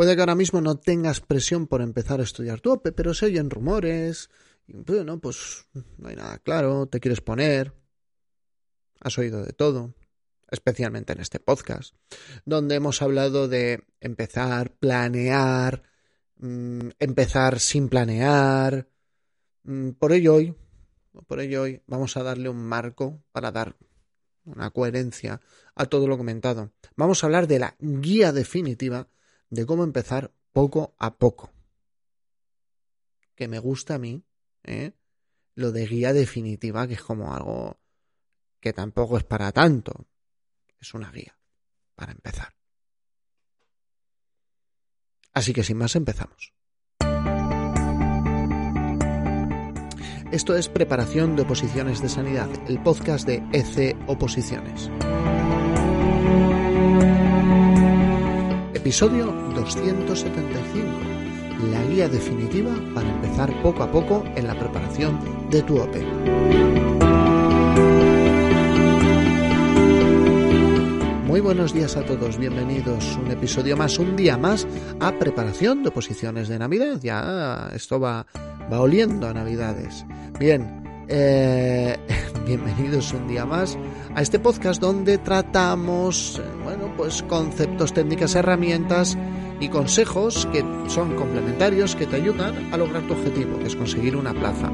Puede que ahora mismo no tengas presión por empezar a estudiar tu OPE, pero se oyen rumores, y bueno, pues no hay nada claro, te quieres poner, has oído de todo, especialmente en este podcast, donde hemos hablado de empezar, planear, mm, empezar sin planear. Mm, por ello hoy, por ello hoy vamos a darle un marco para dar una coherencia a todo lo comentado. Vamos a hablar de la guía definitiva de cómo empezar poco a poco. Que me gusta a mí, ¿eh? lo de guía definitiva, que es como algo que tampoco es para tanto. Es una guía para empezar. Así que sin más empezamos. Esto es Preparación de Oposiciones de Sanidad, el podcast de EC Oposiciones. Episodio 275. La guía definitiva para empezar poco a poco en la preparación de tu OPE. Muy buenos días a todos, bienvenidos un episodio más, un día más a preparación de oposiciones de Navidad. Ya esto va, va oliendo a Navidades. Bien, eh, bienvenidos un día más a este podcast donde tratamos, bueno, pues conceptos, técnicas, herramientas y consejos que son complementarios que te ayudan a lograr tu objetivo, que es conseguir una plaza.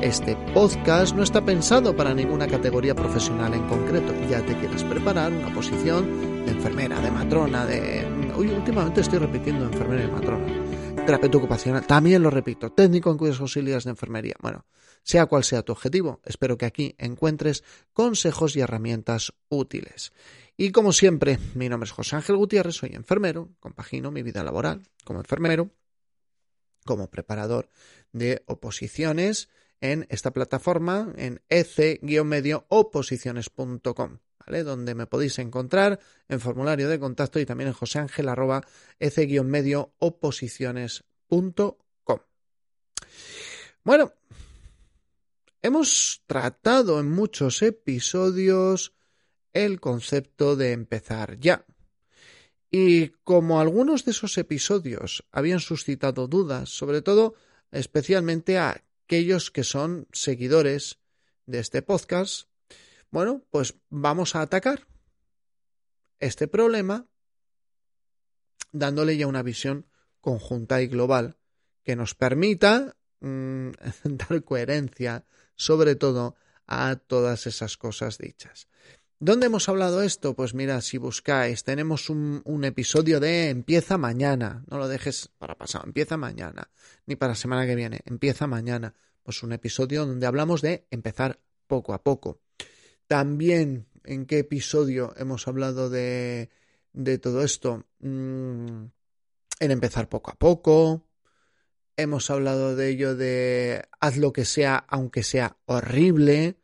Este podcast no está pensado para ninguna categoría profesional en concreto. Ya te quieres preparar una posición de enfermera, de matrona, de... Uy, últimamente estoy repitiendo enfermera y matrona terapeuta ocupacional, también lo repito, técnico en cuidados auxiliares de enfermería. Bueno, sea cual sea tu objetivo, espero que aquí encuentres consejos y herramientas útiles. Y como siempre, mi nombre es José Ángel Gutiérrez, soy enfermero, compagino mi vida laboral como enfermero, como preparador de oposiciones en esta plataforma en ec-medio-oposiciones.com. Donde me podéis encontrar en formulario de contacto y también en joseangel arroba medio oposiciones.com. Bueno, hemos tratado en muchos episodios el concepto de empezar ya. Y como algunos de esos episodios habían suscitado dudas, sobre todo especialmente a aquellos que son seguidores de este podcast, bueno, pues vamos a atacar este problema dándole ya una visión conjunta y global que nos permita mm, dar coherencia sobre todo a todas esas cosas dichas. ¿Dónde hemos hablado esto? Pues mira, si buscáis, tenemos un, episodio de Empieza mañana. No lo dejes para pasado, empieza mañana. Ni para semana que viene, empieza mañana. Pues un episodio donde hablamos de empezar poco a poco. También, ¿en qué episodio hemos hablado de, de todo esto? Mm, en empezar poco a poco. Hemos hablado de ello de haz lo que sea, aunque sea horrible,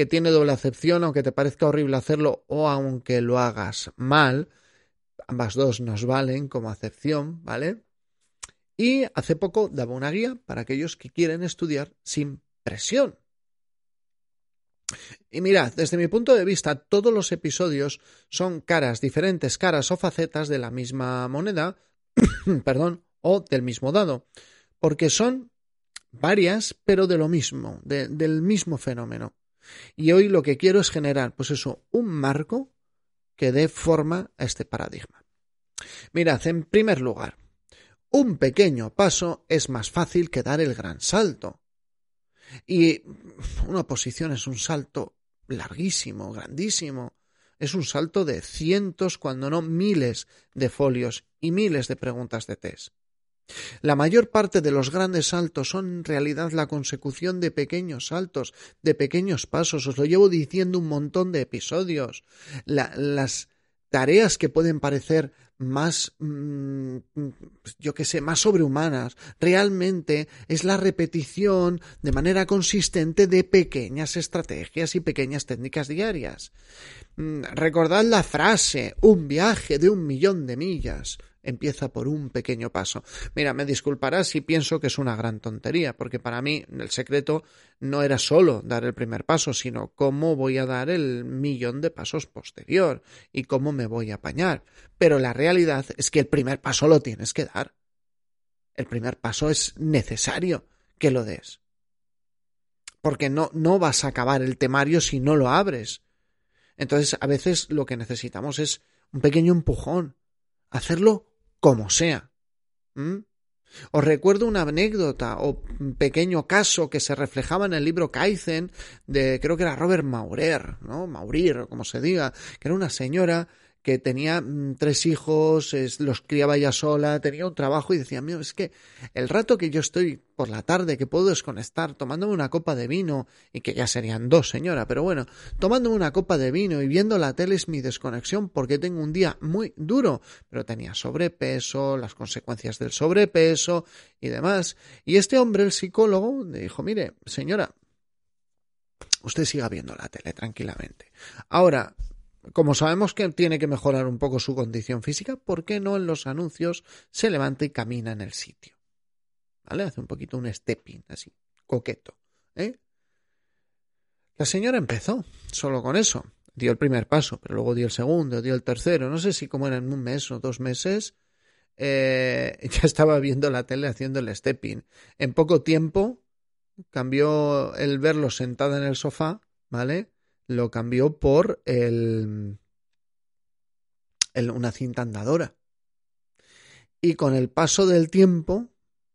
que tiene doble acepción, aunque te parezca horrible hacerlo o aunque lo hagas mal. Ambas dos nos valen como acepción, ¿vale? Y hace poco daba una guía para aquellos que quieren estudiar sin presión. Y mirad, desde mi punto de vista, todos los episodios son caras, diferentes caras o facetas de la misma moneda, perdón, o del mismo dado, porque son varias, pero de lo mismo, del mismo fenómeno. Y hoy lo que quiero es generar, pues eso, un marco que dé forma a este paradigma. Mirad, en primer lugar, un pequeño paso es más fácil que dar el gran salto. Y una posición es un salto larguísimo, grandísimo. Es un salto de cientos, cuando no miles de folios y miles de preguntas de test. La mayor parte de los grandes saltos son en realidad la consecución de pequeños saltos, de pequeños pasos. Os lo llevo diciendo un montón de episodios. las tareas que pueden parecer más, mm, yo que sé, más sobrehumanas. Realmente es la repetición de manera consistente de pequeñas estrategias y pequeñas técnicas diarias. Mm, recordad la frase, un viaje de un millón de millas. Empieza por un pequeño paso. Mira, me disculparás si pienso que es una gran tontería, porque para mí el secreto no era solo dar el primer paso, sino cómo voy a dar el millón de pasos posterior y cómo me voy a apañar. Pero la realidad es que el primer paso lo tienes que dar. El primer paso es necesario que lo des. Porque no, no vas a acabar el temario si no lo abres. Entonces, a veces lo que necesitamos es un pequeño empujón, hacerlo como sea. Os recuerdo una anécdota o un pequeño caso que se reflejaba en el libro Kaizen de creo que era Robert Maurer, ¿no? Maurir, como se diga, que era una señora que tenía mm, tres hijos, los criaba ella sola, tenía un trabajo y decía, mío, es que el rato que yo estoy por la tarde, que puedo desconectar, tomándome una copa de vino, y que ya serían dos, señora, pero bueno, tomándome una copa de vino y viendo la tele es mi desconexión porque tengo un día muy duro, pero tenía sobrepeso, las consecuencias del sobrepeso y demás. Y este hombre, el psicólogo, dijo, mire, señora, usted siga viendo la tele tranquilamente. Ahora, como sabemos que tiene que mejorar un poco su condición física, ¿por qué no en los anuncios se levanta y camina en el sitio? ¿Vale? Hace un poquito un stepping, así, coqueto. ¿eh? La señora empezó solo con eso. Dio el primer paso, pero luego dio el segundo, dio el tercero. No sé si como era en un mes o dos meses, eh, ya estaba viendo la tele haciendo el stepping. En poco tiempo cambió el verlo sentada en el sofá, ¿vale? Lo cambió por el, una cinta andadora. Y con el paso del tiempo,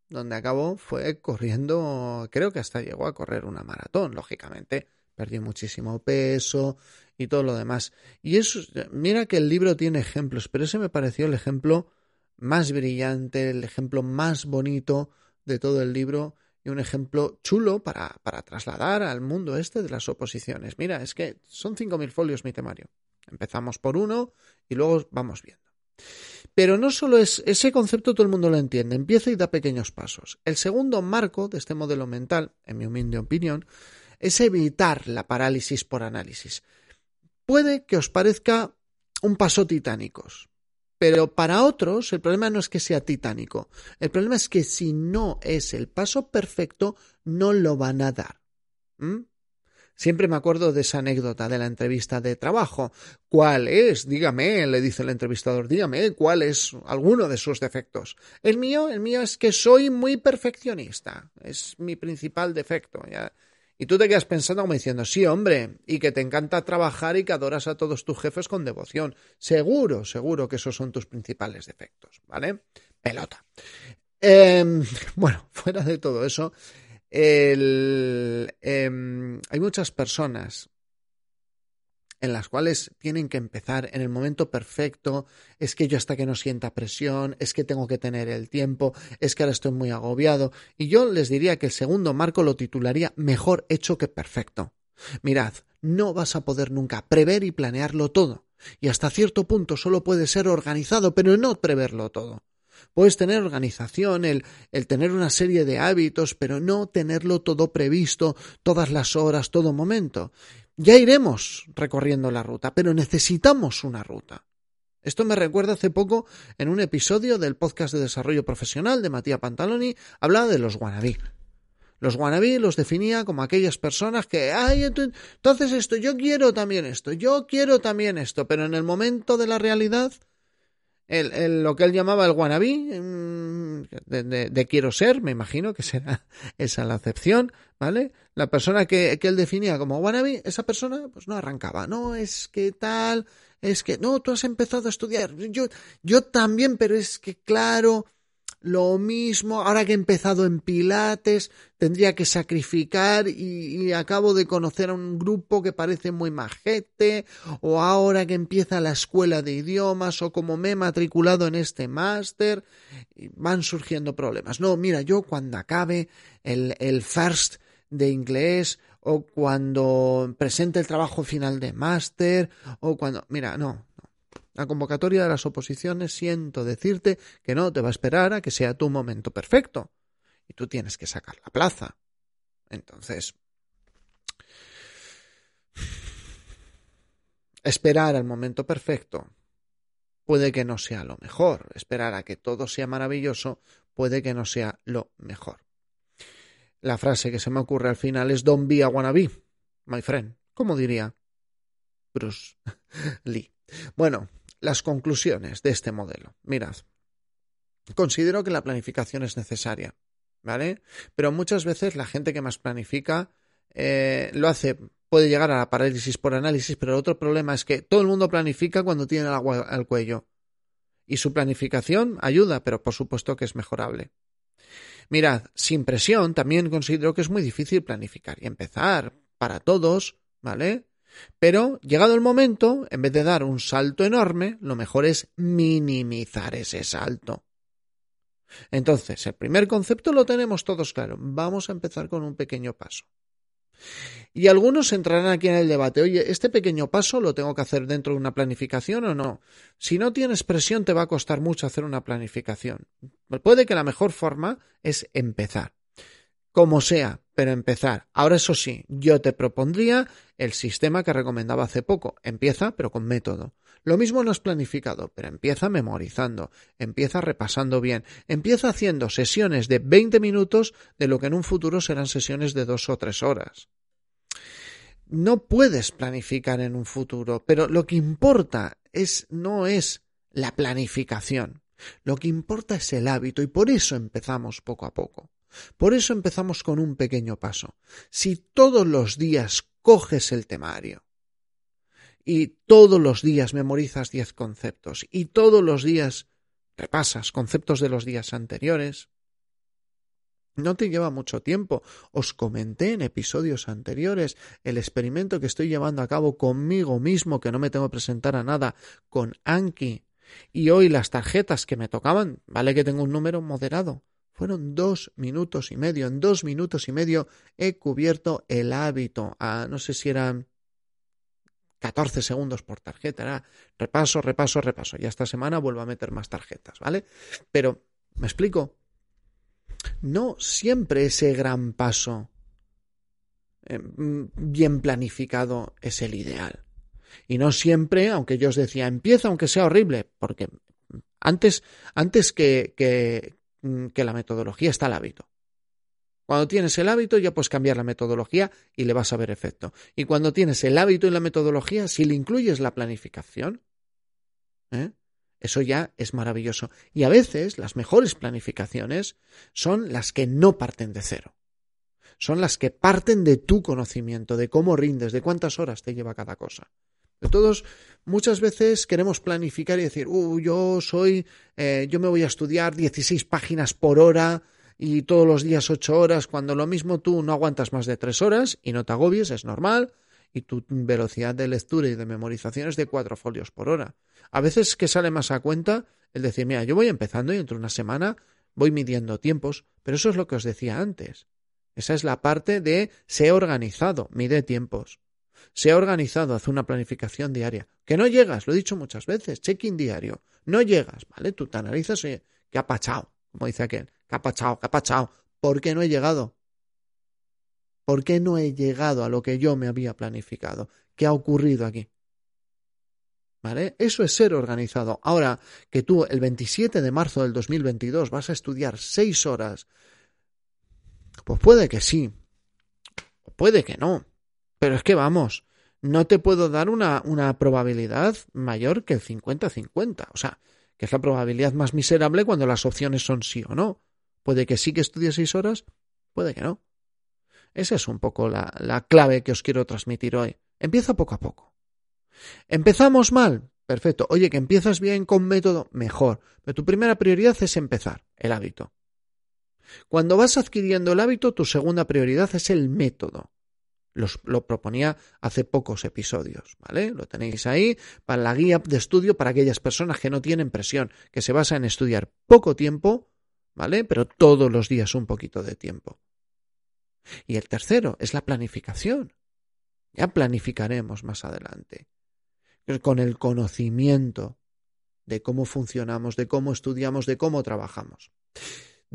donde acabó fue corriendo, creo que hasta llegó a correr una maratón, lógicamente. Perdió muchísimo peso y todo lo demás. Y eso, mira que el libro tiene ejemplos, pero ese me pareció el ejemplo más brillante, el ejemplo más bonito de todo el libro y un ejemplo chulo para, para trasladar al mundo este de las oposiciones. Mira, es que son 5.000 folios mi temario. Empezamos por uno y luego vamos viendo. Pero no solo es ese concepto todo el mundo lo entiende, empieza y da pequeños pasos. El segundo marco de este modelo mental, en mi humilde opinión, es evitar la parálisis por análisis. Puede que os parezca un paso titánicos, pero para otros el problema no es que sea titánico, el problema es que si no es el paso perfecto, no lo van a dar. ¿Mm? Siempre me acuerdo de esa anécdota de la entrevista de trabajo. ¿Cuál es? Dígame, le dice el entrevistador, dígame, ¿cuál es alguno de sus defectos? El mío, el mío es que soy muy perfeccionista. Es mi principal defecto. ¿ya? Y tú te quedas pensando como diciendo, sí, hombre, y que te encanta trabajar y que adoras a todos tus jefes con devoción. Seguro, seguro que esos son tus principales defectos, ¿vale? Pelota. Em, bueno, fuera de todo eso, el, em, hay muchas personas en las cuales tienen que empezar en el momento perfecto, es que yo hasta que no sienta presión, es que tengo que tener el tiempo, es que ahora estoy muy agobiado, y yo les diría que el segundo marco lo titularía mejor hecho que perfecto. Mirad, no vas a poder nunca prever y planearlo todo, y hasta cierto punto solo puede ser organizado, pero no preverlo todo. Puedes tener organización, el, el, tener una serie de hábitos, pero no tenerlo todo previsto, todas las horas, todo momento. Ya iremos recorriendo la ruta, pero necesitamos una ruta. Esto me recuerda hace poco en un episodio del podcast de desarrollo profesional de Matías Pantaloni, hablaba de los wannabe. Los wannabe los definía como aquellas personas que, ay, entonces esto, yo quiero también esto, yo quiero también esto, pero en el momento de la realidad el, lo que él llamaba el wannabe, mm, de, quiero ser, me imagino que será esa la acepción, ¿vale? La persona que, que él definía como wannabe, esa persona pues no arrancaba, no, es que tal, es que no, tú has empezado a estudiar, yo, yo también, pero es que claro, lo mismo, ahora que he empezado en Pilates, tendría que sacrificar y, acabo de conocer a un grupo que parece muy majete, o ahora que empieza la escuela de idiomas, o como me he matriculado en este máster, van surgiendo problemas. No, mira, yo cuando acabe el, el first de inglés, o cuando presente el trabajo final de máster, o cuando, mira, no, la convocatoria de las oposiciones siento decirte que no te va a esperar a que sea tu momento perfecto. Y tú tienes que sacar la plaza. Entonces, esperar al momento perfecto puede que no sea lo mejor. Esperar a que todo sea maravilloso puede que no sea lo mejor. La frase que se me ocurre al final es Don't be a wannabe, my friend. ¿Cómo diría Bruce Lee? Bueno, las conclusiones de este modelo. Mirad, considero que la planificación es necesaria, ¿vale? Pero muchas veces la gente que más planifica eh, lo hace, puede llegar a la parálisis por análisis, pero el otro problema es que todo el mundo planifica cuando tiene el agua al cuello. Y su planificación ayuda, pero por supuesto que es mejorable. Mirad, sin presión también considero que es muy difícil planificar y empezar para todos, ¿vale? Pero, llegado el momento, en vez de dar un salto enorme, lo mejor es minimizar ese salto. Entonces, el primer concepto lo tenemos todos claro. Vamos a empezar con un pequeño paso. Y algunos entrarán aquí en el debate, oye, ¿este pequeño paso lo tengo que hacer dentro de una planificación o no? Si no tienes presión te va a costar mucho hacer una planificación. Puede que la mejor forma es empezar. Como sea, pero empezar. Ahora eso sí, yo te propondría el sistema que recomendaba hace poco. Empieza, pero con método. Lo mismo no es planificado, pero empieza memorizando, empieza repasando bien, empieza haciendo sesiones de 20 minutos de lo que en un futuro serán sesiones de dos o tres horas. No puedes planificar en un futuro, pero lo que importa es no es la planificación. Lo que importa es el hábito y por eso empezamos poco a poco. Por eso empezamos con un pequeño paso. Si todos los días coges el temario, y todos los días memorizas diez conceptos y todos los días repasas conceptos de los días anteriores. No te lleva mucho tiempo. Os comenté en episodios anteriores el experimento que estoy llevando a cabo conmigo mismo, que no me tengo que presentar a nada, con Anki. Y hoy las tarjetas que me tocaban, vale que tengo un número moderado, fueron dos minutos y medio. En dos minutos y medio he cubierto el hábito. A, no sé si eran 14 segundos por tarjeta. Repaso, repaso, repaso. Y esta semana vuelvo a meter más tarjetas, ¿vale? Pero, ¿me explico? No siempre ese gran paso eh, bien planificado es el ideal. Y no siempre, aunque yo os decía, empieza aunque sea horrible, porque antes, antes que, que la metodología está el hábito. Cuando tienes el hábito ya puedes cambiar la metodología y le vas a ver efecto. Y cuando tienes el hábito y la metodología, si le incluyes la planificación, ¿eh? eso ya es maravilloso. Y a veces las mejores planificaciones son las que no parten de cero. Son las que parten de tu conocimiento, de cómo rindes, de cuántas horas te lleva cada cosa. De todos, muchas veces queremos planificar y decir, uh, yo soy, eh, yo me voy a estudiar 16 páginas por hora y todos los días ocho horas, cuando lo mismo tú no aguantas más de tres horas y no te agobies, es normal, y tu velocidad de lectura y de memorización es de cuatro folios por hora. A veces que sale más a cuenta el decir, mira, yo voy empezando y entre una semana voy midiendo tiempos, pero eso es lo que os decía antes. Esa es la parte de ser organizado, mide tiempos. Sea organizado, haz una planificación diaria. Que no llegas, lo he dicho muchas veces, check-in diario. No llegas, ¿vale? Tú te analizas, oye, ¿qué ha pachado? Como dice aquel. ¿Qué ha pasado? ¿Qué ha pasado? ¿Por qué no he llegado? ¿Por qué no he llegado a lo que yo me había planificado? ¿Qué ha ocurrido aquí? ¿Vale? Eso es ser organizado. Ahora que tú el 27 de marzo del 2022 vas a estudiar seis horas, pues puede que sí, puede que no. Pero es que vamos, no te puedo dar una, una probabilidad mayor que el 50-50. O sea, que es la probabilidad más miserable cuando las opciones son sí o no. Puede que sí que estudie seis horas, puede que no. Esa es un poco la, la clave que os quiero transmitir hoy. Empieza poco a poco. ¿Empezamos mal? Perfecto. Oye, que empiezas bien con método, mejor. Pero tu primera prioridad es empezar, el hábito. Cuando vas adquiriendo el hábito, tu segunda prioridad es el método. Lo proponía hace pocos episodios, ¿vale? Lo tenéis ahí para la guía de estudio para aquellas personas que no tienen presión, que se basa en estudiar poco tiempo ¿vale? Pero todos los días un poquito de tiempo. Y el tercero es la planificación. Ya planificaremos más adelante. Con el conocimiento de cómo funcionamos, de cómo estudiamos, de cómo trabajamos.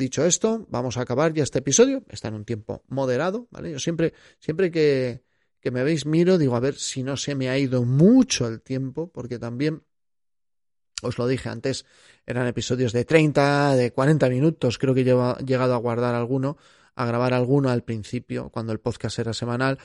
Dicho esto, vamos a acabar ya este episodio. Está en un tiempo moderado, ¿vale? Yo siempre, siempre que, que me veis miro, digo, a ver si no se me ha ido mucho el tiempo, porque también os lo dije antes, eran episodios de 30, de 40 minutos, creo que he llegado a guardar alguno, a grabar alguno al principio, cuando el podcast era semanal,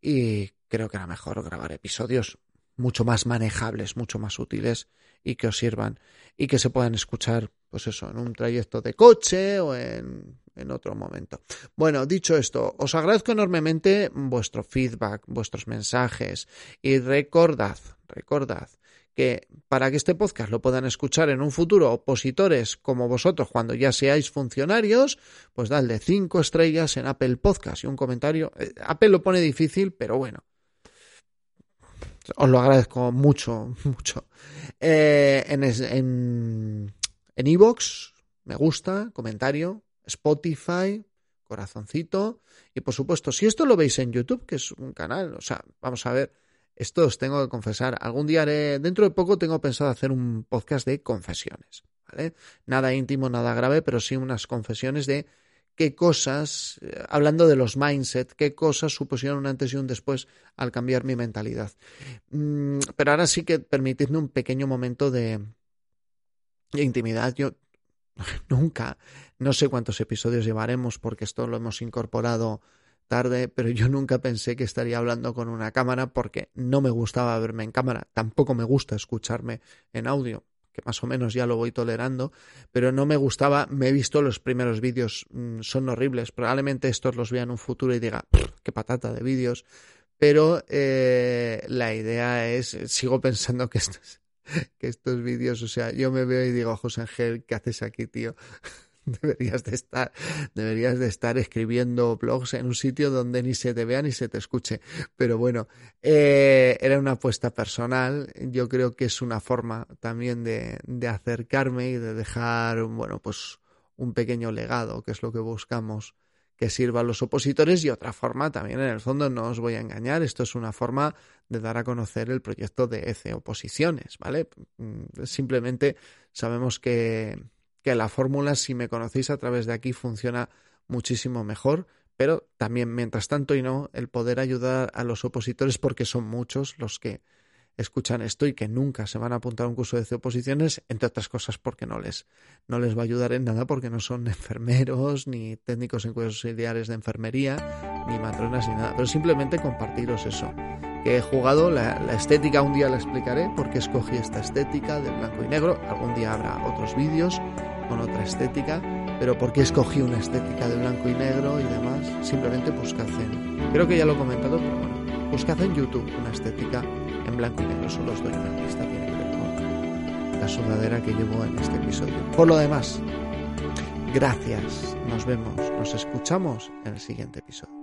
y creo que era mejor grabar episodios mucho más manejables, mucho más útiles y que os sirvan y que se puedan escuchar, pues eso, en un trayecto de coche o en, en otro momento. Bueno, dicho esto, os agradezco enormemente vuestro feedback, vuestros mensajes y recordad, recordad que para que este podcast lo puedan escuchar en un futuro opositores como vosotros cuando ya seáis funcionarios, pues dadle cinco estrellas en Apple Podcast y un comentario. Eh, Apple lo pone difícil, pero bueno. Os lo agradezco mucho, mucho. Eh, en en en iVoox, me gusta, comentario, Spotify, corazoncito. Y por supuesto, si esto lo veis en YouTube, que es un canal, o sea, vamos a ver, esto os tengo que confesar. Algún día haré, dentro de poco tengo pensado hacer un podcast de confesiones. Nada íntimo, nada grave, pero sí unas confesiones de qué cosas, eh, hablando de los mindset, qué cosas supusieron un antes y un después al cambiar mi mentalidad. Mm, pero ahora sí que permitidme un pequeño momento de intimidad. Yo nunca, no sé cuántos episodios llevaremos porque esto lo hemos incorporado tarde, pero yo nunca pensé que estaría hablando con una cámara porque no me gustaba verme en cámara, tampoco me gusta escucharme en audio, que más o menos ya lo voy tolerando, pero no me gustaba, me he visto los primeros vídeos, mm, son horribles, probablemente estos los vea en un futuro y diga, qué patata de vídeos, pero eh, la idea es, sigo pensando que estos, que estos vídeos, o sea, yo me veo y digo, José Ángel, ¿qué haces aquí, tío? deberías de estar, deberías de estar escribiendo blogs en un sitio donde ni se te vea ni se te escuche. Pero bueno, eh, era una apuesta personal. Yo creo que es una forma también de, de acercarme y de dejar, bueno, pues un pequeño legado, que es lo que buscamos que sirva a los opositores y otra forma también en el fondo no os voy a engañar esto es una forma de dar a conocer el proyecto de ECE Oposiciones vale mm, simplemente sabemos que que la fórmula, si me conocéis a través de aquí, funciona muchísimo mejor, pero también, mientras tanto y no, el poder ayudar a los opositores, porque son muchos los que escuchan esto y que nunca se van a apuntar a un curso de oposiciones, entre otras cosas porque no les, no les va a ayudar en nada porque no son enfermeros, ni técnicos en cuidados auxiliares de enfermería, ni matronas, ni nada, pero simplemente compartiros eso. Que he jugado la, la estética, un día la explicaré porque escogí esta estética del blanco y negro, algún día habrá otros vídeos con otra estética, pero ¿por qué escogí una estética de blanco y negro y demás? Simplemente buscad en, creo que ya lo he comentado, pero bueno, buscad en YouTube una estética en blanco y negro, solo os doy una pista, tiene que ver con la sudadera que llevo en este episodio. Por lo demás, gracias, nos vemos, nos escuchamos en el siguiente episodio.